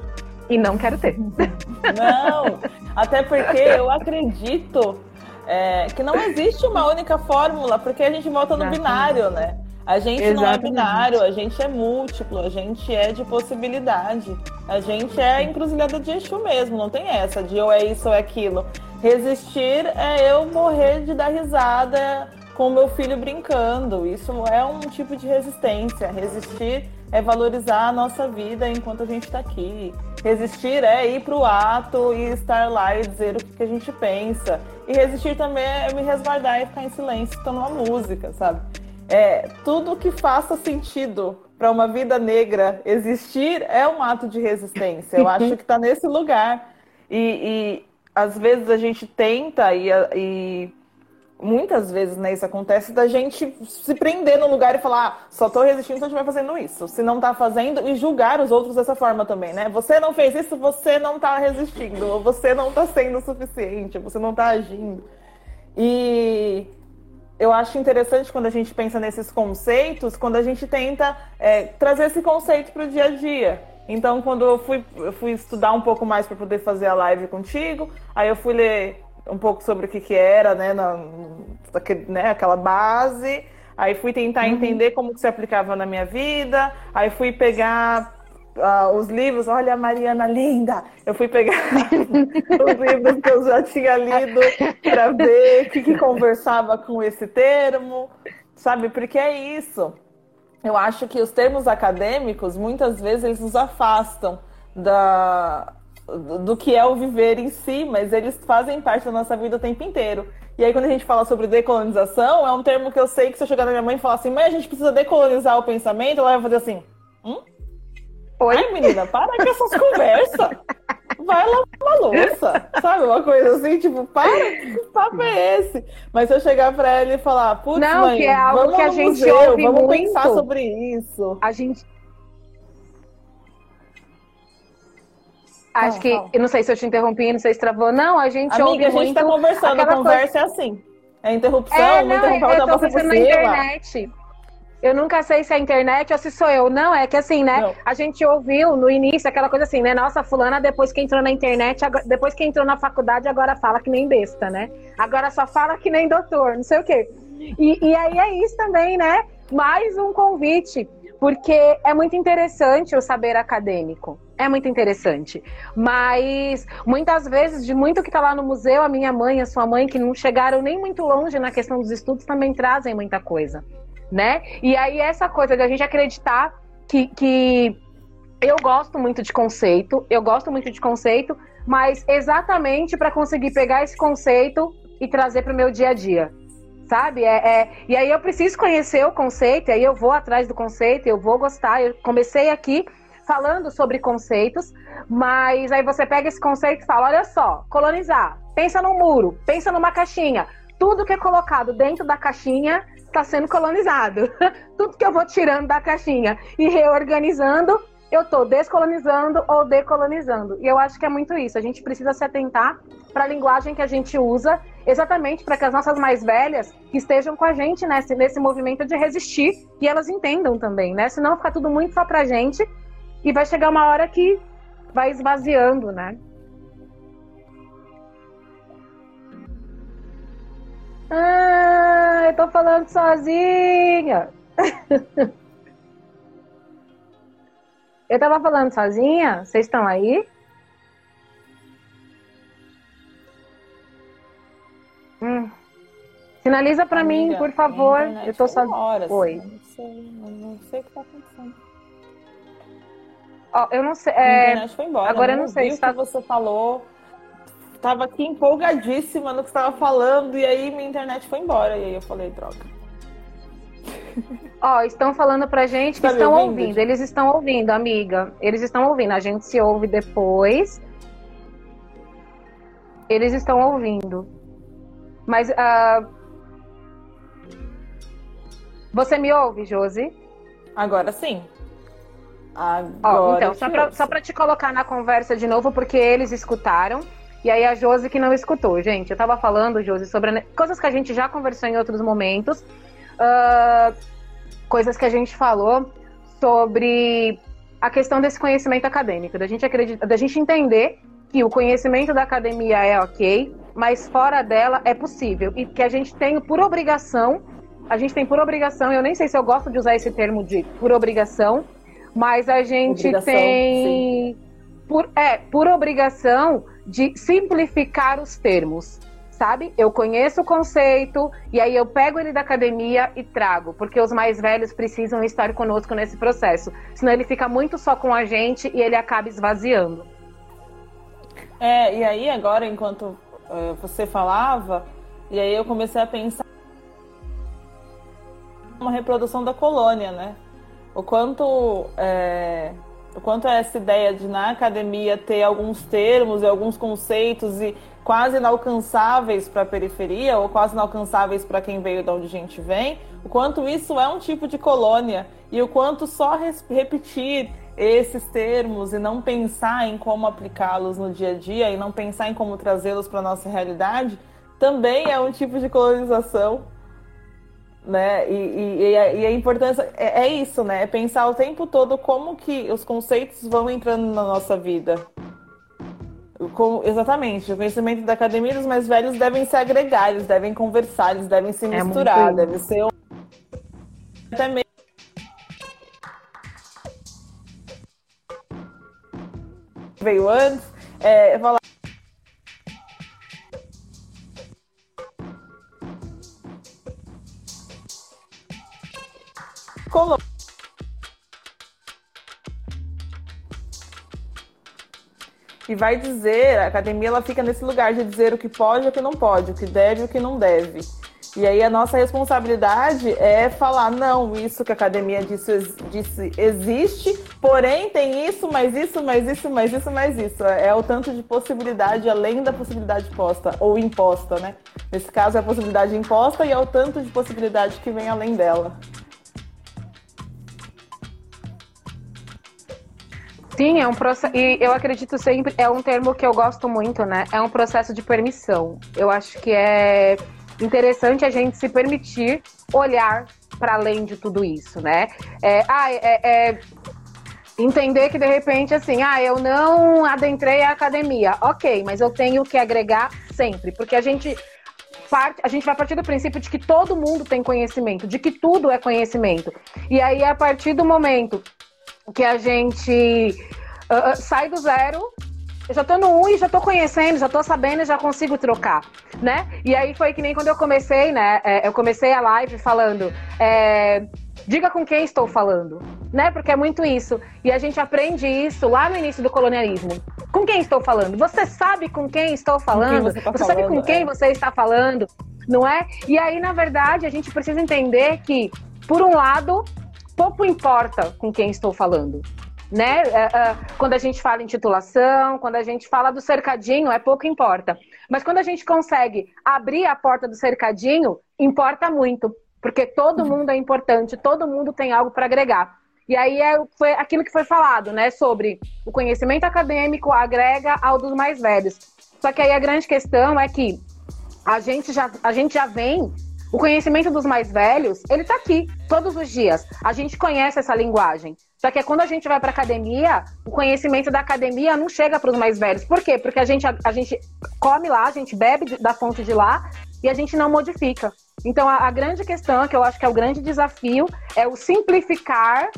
E não quero ter. Não, até porque eu acredito é, que não existe uma única fórmula, porque a gente volta no binário, né? A gente Exatamente. não é binário, a gente é múltiplo, a gente é de possibilidade. A gente é encruzilhada de Exu mesmo, não tem essa de ou é isso ou é aquilo. Resistir é eu morrer de dar risada com meu filho brincando. Isso é um tipo de resistência. Resistir é valorizar a nossa vida enquanto a gente está aqui. Resistir é ir para o ato e estar lá e dizer o que, a gente pensa. E resistir também é me resguardar e ficar em silêncio uma música, sabe? É, tudo que faça sentido para uma vida negra existir é um ato de resistência. Eu acho que está nesse lugar. E, e, às vezes a gente tenta e, e, muitas vezes né, isso acontece da gente se prender no lugar e falar ah, só estou resistindo se eu estiver fazendo isso. Se não está fazendo e julgar os outros dessa forma também, né? Você não fez isso, você não está resistindo, ou você não está sendo o suficiente, você não está agindo. E eu acho interessante quando a gente pensa nesses conceitos, quando a gente tenta é, trazer esse conceito para o dia a dia. Então, quando eu fui, eu fui estudar um pouco mais para poder fazer a live contigo, aí eu fui ler um pouco sobre o que, que era, né, na, né, aquela base, aí fui tentar uhum. entender como que se aplicava na minha vida, aí fui pegar os livros, olha a Mariana linda, eu fui pegar os livros que eu já tinha lido para ver o que, que conversava com esse termo, sabe? Porque é isso. Eu acho que os termos acadêmicos, muitas vezes, eles nos afastam da, do que é o viver em si, mas eles fazem parte da nossa vida o tempo inteiro. E aí, quando a gente fala sobre decolonização, é um termo que eu sei que se eu chegar na minha mãe e falar assim, mãe, a gente precisa decolonizar o pensamento, ela vai fazer assim, hum? Oi? Ai, menina, para com essas conversas. Vai lavar uma louça, sabe? Uma coisa assim, tipo, para, que papo é esse? Mas se eu chegar pra ela e falar, putz, Não, mãe, que é algo vamos que a gente museu, ouve vamos muito. pensar sobre isso. A gente Acho que, eu não sei se eu te interrompi, não sei se travou. Não, a gente Amiga, ouve a gente muito tá conversando, a conversa coisa... é assim. É interrupção, É, muita não, eu falta tô você por pensando na cima. internet. Eu nunca sei se é a internet ou se sou eu. Não, é que assim, né? Não. A gente ouviu no início aquela coisa assim, né? Nossa, fulana, depois que entrou na internet, agora- depois que entrou na faculdade, agora fala que nem besta, né? Agora só fala que nem doutor, não sei o quê. E, e aí é isso também, né? Mais um convite, porque é muito interessante o saber acadêmico. É muito interessante. Mas muitas vezes, de muito que tá lá no museu, a minha mãe, a sua mãe, que não chegaram nem muito longe na questão dos estudos, também trazem muita coisa né? E aí essa coisa de a gente acreditar que, que eu gosto muito de conceito, eu gosto muito de conceito, mas exatamente para conseguir pegar esse conceito e trazer para o meu dia a dia. Sabe? É, é- e aí eu preciso conhecer o conceito, aí eu vou atrás do conceito, eu vou gostar. Eu comecei aqui falando sobre conceitos, mas aí você pega esse conceito e fala: olha só, colonizar, pensa num muro, pensa numa caixinha. Tudo que é colocado dentro da caixinha está sendo colonizado. Tudo que eu vou tirando da caixinha e reorganizando, eu estou descolonizando ou decolonizando. E eu acho que é muito isso. A gente precisa se atentar para a linguagem que a gente usa, exatamente para que as nossas mais velhas estejam com a gente nesse, nesse movimento de resistir e elas entendam também, né? Senão fica tudo muito só pra gente e vai chegar uma hora que vai esvaziando, né? Ah, eu tô falando sozinha. eu tava falando sozinha? Vocês estão aí? Hum. Sinaliza pra mim, por favor. Eu tô foi sozinha. assim, Oi. Não sei, não, não sei o que tá acontecendo. Ó, eu não sei. É, foi embora. agora eu não sei ouvi se o tá- que você falou. Tava aqui empolgadíssima no que você tava falando, e aí minha internet foi embora. E aí eu falei, droga. Ó, estão falando pra gente que Tá estão ouvindo, ouvindo. Eles estão ouvindo, amiga. Eles estão ouvindo. A gente se ouve depois. Eles estão ouvindo. Mas ah, você me ouve, Josi? Agora sim. Agora então, eu só pra, só pra te colocar na conversa de novo, porque eles escutaram. E aí a Josi que não escutou. Gente, eu tava falando, Josi, sobre coisas que a gente já conversou em outros momentos. ah, coisas que a gente falou sobre a questão desse conhecimento acadêmico, da gente acreditar, da gente entender que o conhecimento da academia é ok, mas fora dela é possível. E que a gente tem por obrigação, a gente tem por obrigação, eu nem sei se eu gosto de usar esse termo de por obrigação, mas a gente Obrigação, tem por, é, por obrigação de simplificar os termos. Sabe? Eu conheço o conceito e aí eu pego ele da academia e trago, porque os mais velhos precisam estar conosco nesse processo. Senão ele fica muito só com a gente e ele acaba esvaziando. É, e aí agora, enquanto eh, você falava, e aí eu comecei a pensar uma reprodução da colônia, né? O quanto é, quanto essa ideia de na academia ter alguns termos e alguns conceitos e quase inalcançáveis para a periferia ou quase inalcançáveis para quem veio de onde a gente vem, o quanto isso é um tipo de colônia e o quanto só repetir esses termos e não pensar em como aplicá-los no dia a dia e não pensar em como trazê-los para nossa realidade também é um tipo de colonização né? E, e, e a, e a importância é, é isso, né? É pensar o tempo todo como que os conceitos vão entrando na nossa vida. Como- exatamente, o conhecimento da academia dos mais velhos devem se agregar, eles devem conversar, eles devem se muito misturar, isso. deve ser um... até mesmo veio antes, é, falar Colo- E vai dizer, a academia ela fica nesse lugar de dizer o que pode e o que não pode, o que deve e o que não deve. E aí a nossa responsabilidade é falar, não, isso que a academia disse, disse existe, porém tem isso, mais isso, mais isso, mais isso, mais isso. É o tanto de possibilidade além da possibilidade posta, ou imposta, né? Nesse caso é a possibilidade imposta e é o tanto de possibilidade que vem além dela. Sim, é um processo. E eu acredito sempre, é um termo que eu gosto muito, né? É um processo de permissão. Eu acho que é interessante a gente se permitir olhar para além de tudo isso, né? É, ah, é, é, entender que de repente, assim, ah, eu não adentrei a academia. Ok, mas eu tenho que agregar sempre, porque a gente parte, a gente vai partir do princípio de que todo mundo tem conhecimento, de que tudo é conhecimento. E aí, a partir do momento que a gente uh, sai do zero, eu já tô no 1 e já tô conhecendo, já tô sabendo e já consigo trocar, né? E aí foi que nem quando eu comecei, né? É, eu comecei a live falando, é, diga com quem estou falando, né? Porque é muito isso. E a gente aprende isso lá no início do colonialismo. Com quem estou falando? Você sabe com quem estou falando? Quem você, tá você falando, sabe com quem é. você está falando? Não é? E aí, na verdade, a gente precisa entender que, por um lado, pouco importa com quem estou falando. Né? É, é, quando a gente fala em titulação, quando a gente fala do cercadinho, é pouco importa. Mas quando a gente consegue abrir a porta do cercadinho, importa muito, porque todo uhum. mundo é importante, todo mundo tem algo para agregar. E aí é, foi aquilo que foi falado, né? Sobre o conhecimento acadêmico agrega ao dos mais velhos. Só que aí a grande questão é que a gente já, a gente já vem o conhecimento dos mais velhos, ele está aqui todos os dias. A gente conhece essa linguagem. Só que é quando a gente vai para academia, o conhecimento da academia não chega para os mais velhos. Por quê? Porque a gente, a, a, gente come lá, a gente bebe da fonte de lá e a gente não modifica. Então, a, a grande questão, que eu acho que é o grande desafio, é o simplificar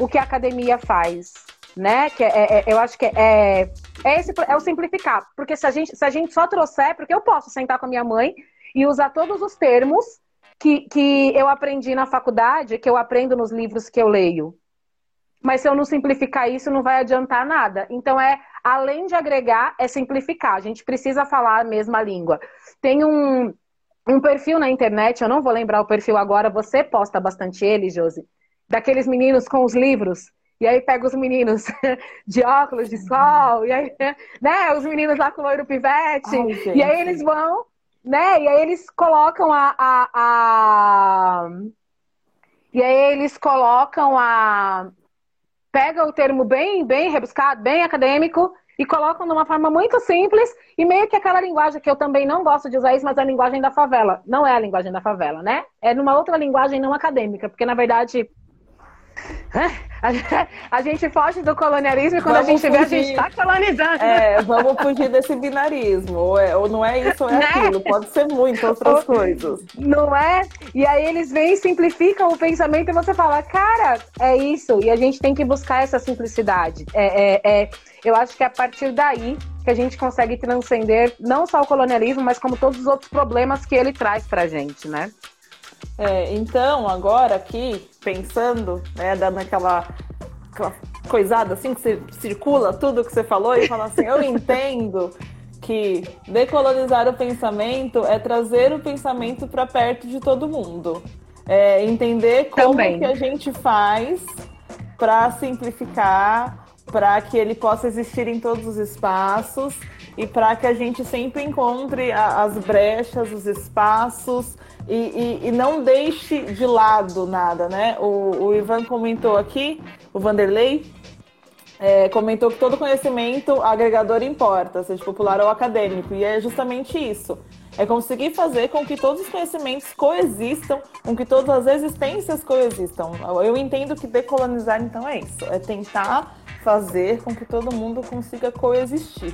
o que a academia faz. Né? Que é, é, eu acho que é, é, esse, é o simplificar. Porque se a, gente, se a gente só trouxer, porque eu posso sentar com a minha mãe e usar todos os termos que, que eu aprendi na faculdade, que eu aprendo nos livros que eu leio. Mas se eu não simplificar isso, não vai adiantar nada. Então, é além de agregar, é simplificar. A gente precisa falar a mesma língua. Tem um, um perfil na internet, eu não vou lembrar o perfil agora, você posta bastante ele, Josi, daqueles meninos com os livros. E aí pega os meninos de óculos de sol, e aí, né, os meninos lá com o loiro pivete, Ai, e aí eles vão né? E aí eles colocam a, a, a, E aí eles colocam a. Pega o termo bem, bem rebuscado, bem acadêmico, e colocam de uma forma muito simples, e meio que aquela linguagem que eu também não gosto de usar isso, mas é a linguagem da favela. Não é a linguagem da favela, né? É numa outra linguagem não acadêmica, porque na verdade A gente foge do colonialismo e quando vamos a gente fugir. vê, a gente está colonizando. É, vamos fugir desse binarismo. Ou, é, ou não é isso ou é né? aquilo. Pode ser muitas outras coisas. Não é? E aí eles vêm e simplificam o pensamento e você fala, cara, é isso. E a gente tem que buscar essa simplicidade. É, é, é, eu acho que é a partir daí que a gente consegue transcender não só o colonialismo, mas como todos os outros problemas que ele traz pra gente, né? É, então, agora aqui, pensando, né, dando aquela, aquela coisada assim que você circula tudo que você falou e fala assim, eu entendo que decolonizar o pensamento é trazer o pensamento para perto de todo mundo. É entender como Também. que a gente faz para simplificar, para que ele possa existir em todos os espaços e para que a gente sempre encontre as brechas, os espaços e, e, e, não deixe de lado nada, né? O, o Ivan comentou aqui, o Vanderlei, é, comentou que todo conhecimento agregador importa, seja popular ou acadêmico, e é justamente isso. É conseguir fazer com que todos os conhecimentos coexistam, com que todas as existências coexistam. Eu entendo que decolonizar, então, é isso. É tentar fazer com que todo mundo consiga coexistir.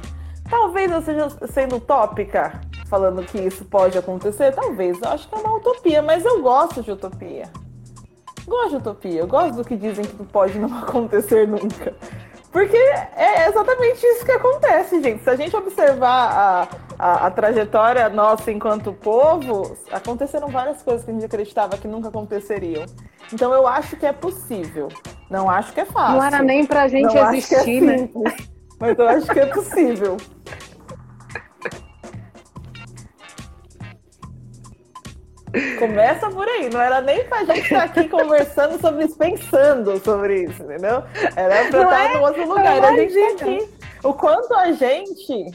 Talvez eu esteja sendo utópica, falando que isso pode acontecer, talvez. Eu acho que é uma utopia, mas eu gosto de utopia. Gosto de utopia, eu gosto do que dizem que pode não acontecer nunca. Porque é exatamente isso que acontece, gente. Se a gente observar a, a, a, trajetória nossa enquanto povo, aconteceram várias coisas que a gente acreditava que nunca aconteceriam. Então eu acho que é possível. Não acho que é fácil. Não era nem pra gente não existir, acho que é né? Mas eu acho que é possível. Começa por aí, não era nem pra gente estar aqui conversando sobre isso, pensando sobre isso, entendeu? Era pra não estar é? no outro lugar. A gente tá aqui. O quanto a gente,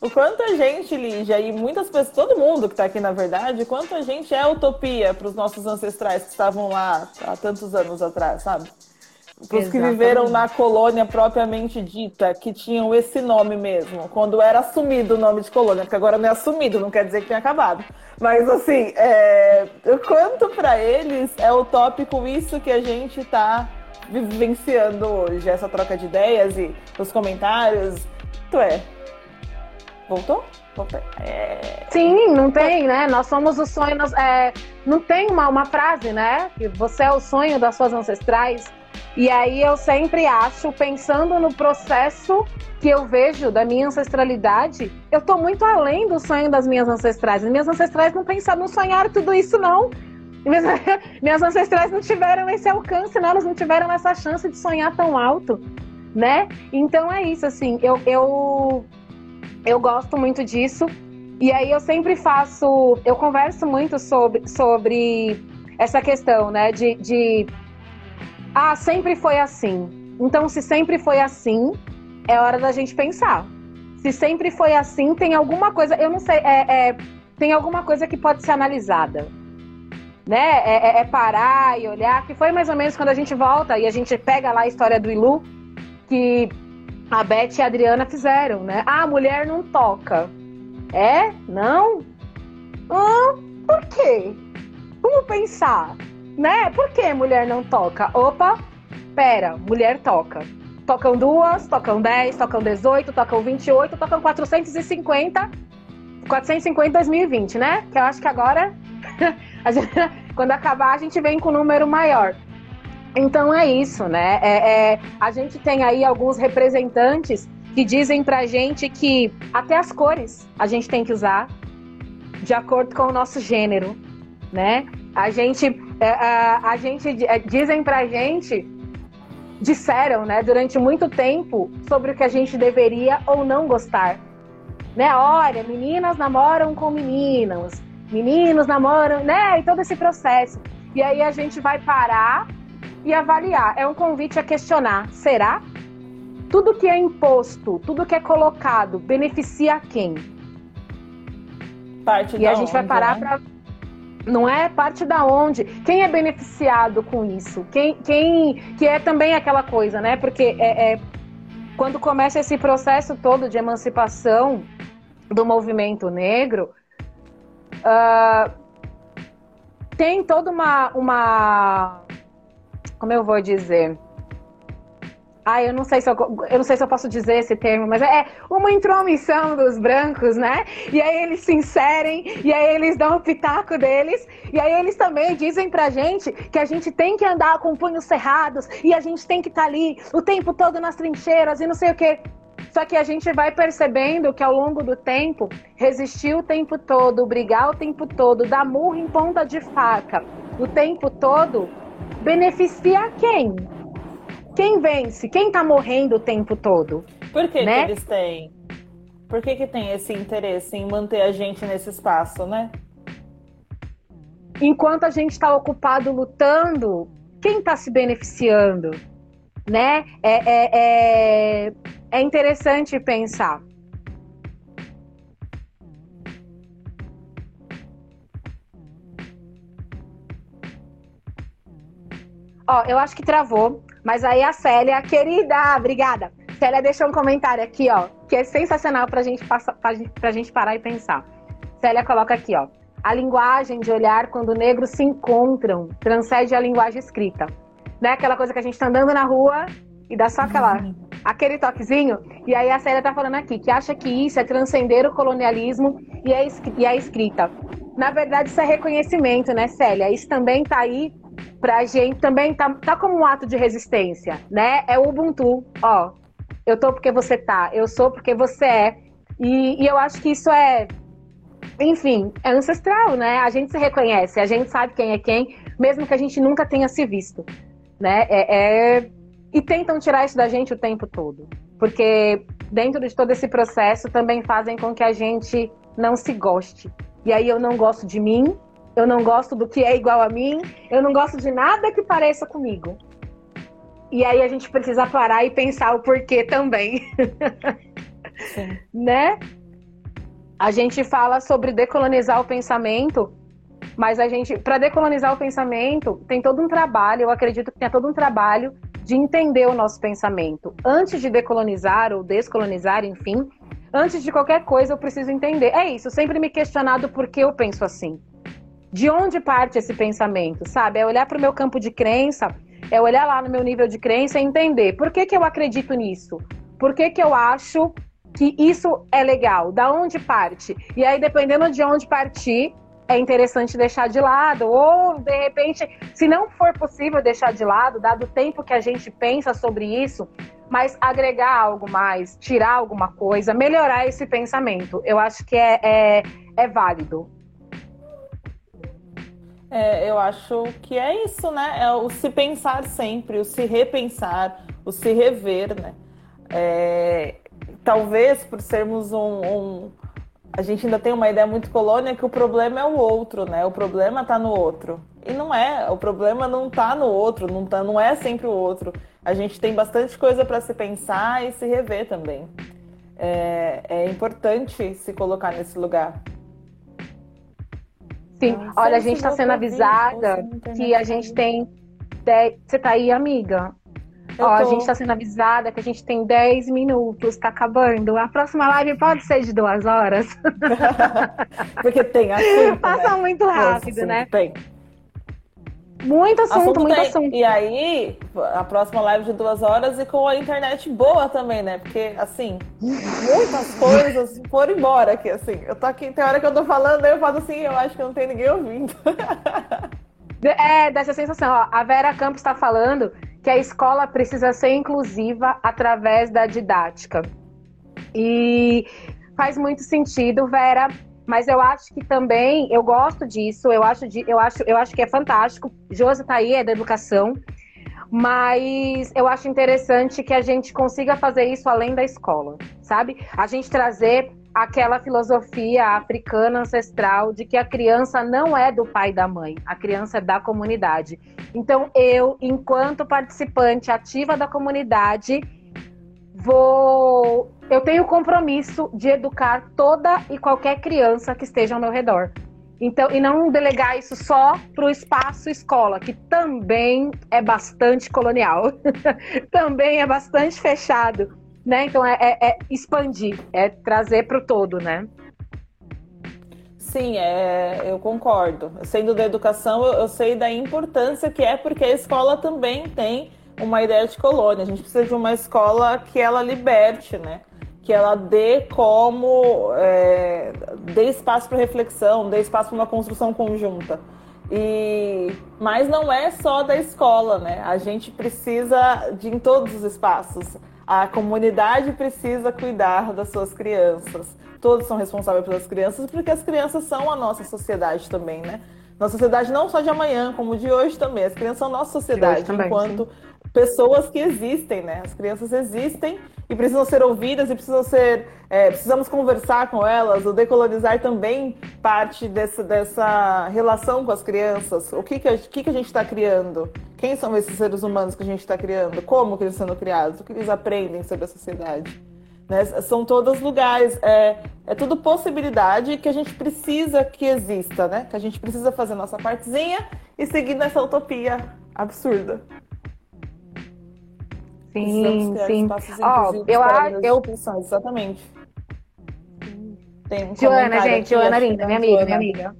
o quanto a gente, Lígia, e muitas pessoas, todo mundo que está aqui na verdade, o quanto a gente é utopia para os nossos ancestrais que estavam lá há tantos anos atrás, sabe? Os que viveram na colônia propriamente dita, que tinham esse nome mesmo, quando era assumido o nome de colônia, porque agora não é assumido, não quer dizer que tenha acabado. Mas assim, é... quanto para eles é utópico isso que a gente está vivenciando hoje, essa troca de ideias e os comentários. Tu é. Voltou? Voltei. É... Sim, não tem, né? Nós somos o sonho. Nós, é... Não tem uma, uma frase, né? Que você é o sonho das suas ancestrais. E aí eu sempre acho, pensando no processo que eu vejo da minha ancestralidade, eu tô muito além do sonho das minhas ancestrais. As minhas ancestrais não pensaram, não sonharam tudo isso, não. Minhas, minhas ancestrais não tiveram esse alcance, não, elas não tiveram essa chance de sonhar tão alto, né? Então é isso, assim, eu, eu, eu gosto muito disso. E aí eu sempre faço, eu converso muito sobre, sobre essa questão, né, de, de ah, sempre foi assim. Então, se sempre foi assim, é hora da gente pensar. Se sempre foi assim, tem alguma coisa, eu não sei, é, é tem alguma coisa que pode ser analisada. Né? É, é, é, parar e olhar, que foi mais ou menos quando a gente volta e a gente pega lá a história do Ilu, que a Beth e a Adriana fizeram, né? Ah, a mulher não toca. É? Não? Ah, por quê? Vamos pensar né? Por que mulher não toca? Opa, pera, mulher toca. Tocam duas, tocam 10, tocam 18, tocam 28, tocam 450. 450 em 2020, né? Que eu acho que agora, quando acabar, a gente vem com um número maior. Então é isso, né? É, é, a gente tem aí alguns representantes que dizem pra gente que até as cores a gente tem que usar de acordo com o nosso gênero, né? A gente, a, é, a, a gente é, dizem pra gente, disseram, né, durante muito tempo sobre o que a gente deveria ou não gostar. Né? Olha, meninas namoram com meninos, meninos namoram, né? E todo esse processo. E aí a gente vai parar e avaliar. É um convite a questionar. Será? Tudo que é imposto, tudo que é colocado, beneficia quem? Parte e a gente vai parar né? para não é parte da onde. Quem é beneficiado com isso? Quem quem que é também aquela coisa né? Porque é, é quando começa esse processo todo de emancipação do movimento negro uh, tem toda uma uma como eu vou dizer ah, eu não sei se eu, eu não sei se eu posso dizer esse termo, mas é uma intromissão dos brancos, né? E aí eles se inserem, e aí eles dão o pitaco deles, e aí eles também dizem pra gente que a gente tem que andar com punhos cerrados, e a gente tem que estar tá ali o tempo todo nas trincheiras e não sei o quê. Só que a gente vai percebendo que ao longo do tempo, resistir o tempo todo, brigar o tempo todo, dar murro em ponta de faca o tempo todo, beneficia quem? Quem vence? Quem tá morrendo o tempo todo? Por que, né? que eles têm? Por que, que tem esse interesse em manter a gente nesse espaço, né? Enquanto a gente está ocupado lutando, quem está se beneficiando? Né? É, é, é, é interessante pensar. Ó, eu acho que travou. Mas aí a Célia, querida, obrigada. Célia deixou um comentário aqui, ó, que é sensacional pra gente, passar, pra, gente, pra gente parar e pensar. Célia coloca aqui, ó. A linguagem de olhar quando negros se encontram transcende a linguagem escrita. Né? Aquela coisa que a gente tá andando na rua e dá só aquela, uhum. aquele toquezinho. E aí a Célia tá falando aqui que acha que isso é transcender o colonialismo e a, e a escrita. Na verdade, isso é reconhecimento, né, Célia? Isso também tá aí pra gente também tá, tá como um ato de resistência, né? É o Ubuntu, ó. Eu tô porque você tá, eu sou porque você é. E, e eu acho que isso é, enfim, é ancestral, né? A gente se reconhece, a gente sabe quem é quem, mesmo que a gente nunca tenha se visto, né? É, é... E tentam tirar isso da gente o tempo todo. Porque dentro de todo esse processo também fazem com que a gente não se goste. E aí eu não gosto de mim, eu não gosto do que é igual a mim, eu não gosto de nada que pareça comigo. E aí a gente precisa parar e pensar o porquê também. Sim. né? A gente fala sobre decolonizar o pensamento, mas a gente, para decolonizar o pensamento, tem todo um trabalho, eu acredito que tem todo um trabalho de entender o nosso pensamento. Antes de decolonizar ou descolonizar, enfim, antes de qualquer coisa eu preciso entender. É isso, sempre me questionado por que eu penso assim. De onde parte esse pensamento, sabe? É olhar para o meu campo de crença, é olhar lá no meu nível de crença e entender por que, que eu acredito nisso, por que, que eu acho que isso é legal, da onde parte. E aí, dependendo de onde partir, é interessante deixar de lado, ou de repente, se não for possível deixar de lado, dado o tempo que a gente pensa sobre isso, mas agregar algo mais, tirar alguma coisa, melhorar esse pensamento, eu acho que é, é, é válido. É, eu acho que é isso, né? É o se pensar sempre, o se repensar, o se rever, né? É, talvez por sermos um, um, a gente ainda tem uma ideia muito colônia que o problema é o outro, né? O problema está no outro. E não é, o problema não está no outro, não, tá, não é sempre o outro. A gente tem bastante coisa para se pensar e se rever também. É, é importante se colocar nesse lugar. Sim, ah, olha, a gente está sendo avisada que a gente tem. Você tá aí, amiga? Ó, a gente está sendo avisada que a gente tem 10 minutos, está acabando. A próxima live pode ser de duas horas. Porque tem assunto. Passa né? muito rápido, Nossa, né? Tem. Muito assunto, assunto muito tem. assunto. E aí, a próxima live de duas horas e com a internet boa também, né? Porque, assim, muitas coisas foram embora aqui, assim. Eu tô aqui, tem hora que eu tô falando, eu falo assim, eu acho que não tem ninguém ouvindo. É, dessa sensação. Ó, a Vera Campos está falando que a escola precisa ser inclusiva através da didática. E faz muito sentido, Vera, mas eu acho que também eu gosto disso, eu acho, de, eu acho, eu acho que é fantástico. Josi tá aí, é da educação, mas eu acho interessante que a gente consiga fazer isso além da escola, sabe? A gente trazer aquela filosofia africana ancestral de que a criança não é do pai e da mãe, a criança é da comunidade. Então eu, enquanto participante ativa da comunidade, vou eu tenho o compromisso de educar toda e qualquer criança que esteja ao meu redor. Então, e não delegar isso só para o espaço escola, que também é bastante colonial, também é bastante fechado né? Então é, é, é expandir, é trazer para o todo, né? Sim, é, eu concordo. Sendo da educação, eu, eu sei da importância que é, porque a escola também tem uma ideia de colônia. A gente precisa de uma escola que ela liberte, né? Que ela dê como. É, dê espaço para reflexão, dê espaço para uma construção conjunta. E, mas não é só da escola, né? A gente precisa de em todos os espaços. A comunidade precisa cuidar das suas crianças. Todos são responsáveis pelas crianças, porque as crianças são a nossa sociedade também, né? Nossa sociedade não só de amanhã, como de hoje também. As crianças são nossa sociedade, também, enquanto sim pessoas que existem, né? As crianças existem e precisam ser ouvidas e precisam ser, é, precisamos conversar com elas. O decolonizar também parte dessa, dessa relação com as crianças. O que que a, que que a gente está criando? Quem são esses seres humanos que a gente está criando? Como que eles estão sendo criados? O que eles aprendem sobre a sociedade? Né? São todos lugares, é, é tudo possibilidade que a gente precisa que exista, né? Que a gente precisa fazer nossa partezinha e seguir nessa utopia absurda. Sim, sim. Ó, eu acho. Eu... Exatamente. Tem um Joana, gente, Joana linda, minha amiga, minha amiga.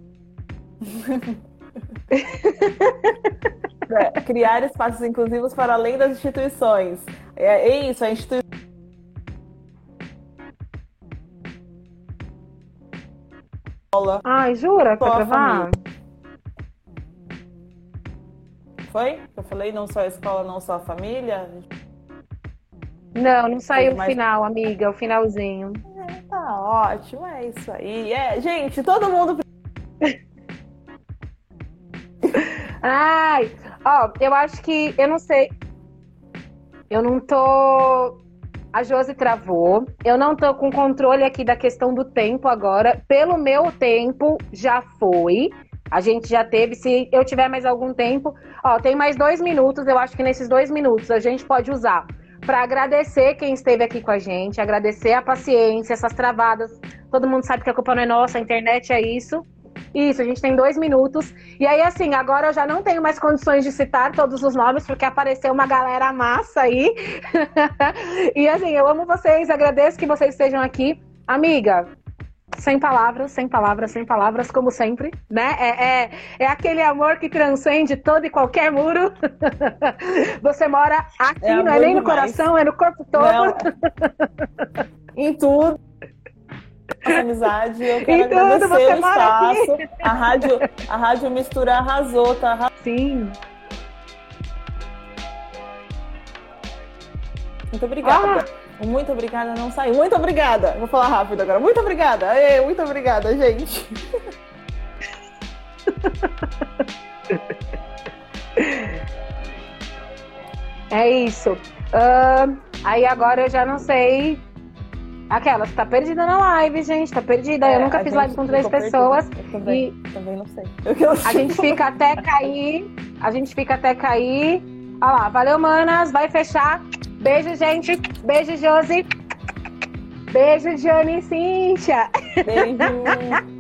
Criar espaços inclusivos para além das instituições. É, é isso, a instituição. Ai, jura que vai gravar? Foi? Eu falei não só a escola, não só a família? Não, não saiu o final, amiga, o finalzinho. É, tá ótimo, é isso aí. É, gente, todo mundo. Ai, ó, eu acho que. Eu não sei. Eu não tô. A Josi travou. Eu não tô com controle aqui da questão do tempo agora. Pelo meu tempo, já foi. A gente já teve. Se eu tiver mais algum tempo. Ó, tem mais dois minutos. Eu acho que nesses dois minutos a gente pode usar para agradecer quem esteve aqui com a gente, agradecer a paciência, essas travadas. Todo mundo sabe que a culpa não é nossa, a internet é isso. Isso, a gente tem dois minutos. E aí, assim, agora eu já não tenho mais condições de citar todos os nomes, porque apareceu uma galera massa aí. e assim, eu amo vocês, agradeço que vocês estejam aqui. Amiga, sem palavras, sem palavras, sem palavras, como sempre, né? É, é, é aquele amor que transcende todo e qualquer muro. Você mora aqui, é não é nem no coração, é no corpo todo. Não. em tudo. Nossa amizade, eu quero em agradecer tudo, você o espaço. Aqui. A rádio, a rádio Mistura arrasou, tá? Sim. Muito obrigada. Ah. Muito obrigada, não saiu. Muito obrigada. Vou falar rápido agora. Muito obrigada. Aê, muito obrigada, gente. É isso. Uh, aí agora eu já não sei. Aquela, tá perdida na live, gente. Tá perdida. É, eu nunca fiz live com três pessoas. Eu também, e também não sei. A gente fica até cair. A gente fica até cair. Olha lá, valeu, manas. Vai fechar. Beijo, gente. Beijo, Josi. Beijo, Johnny e Cíntia. Beijo.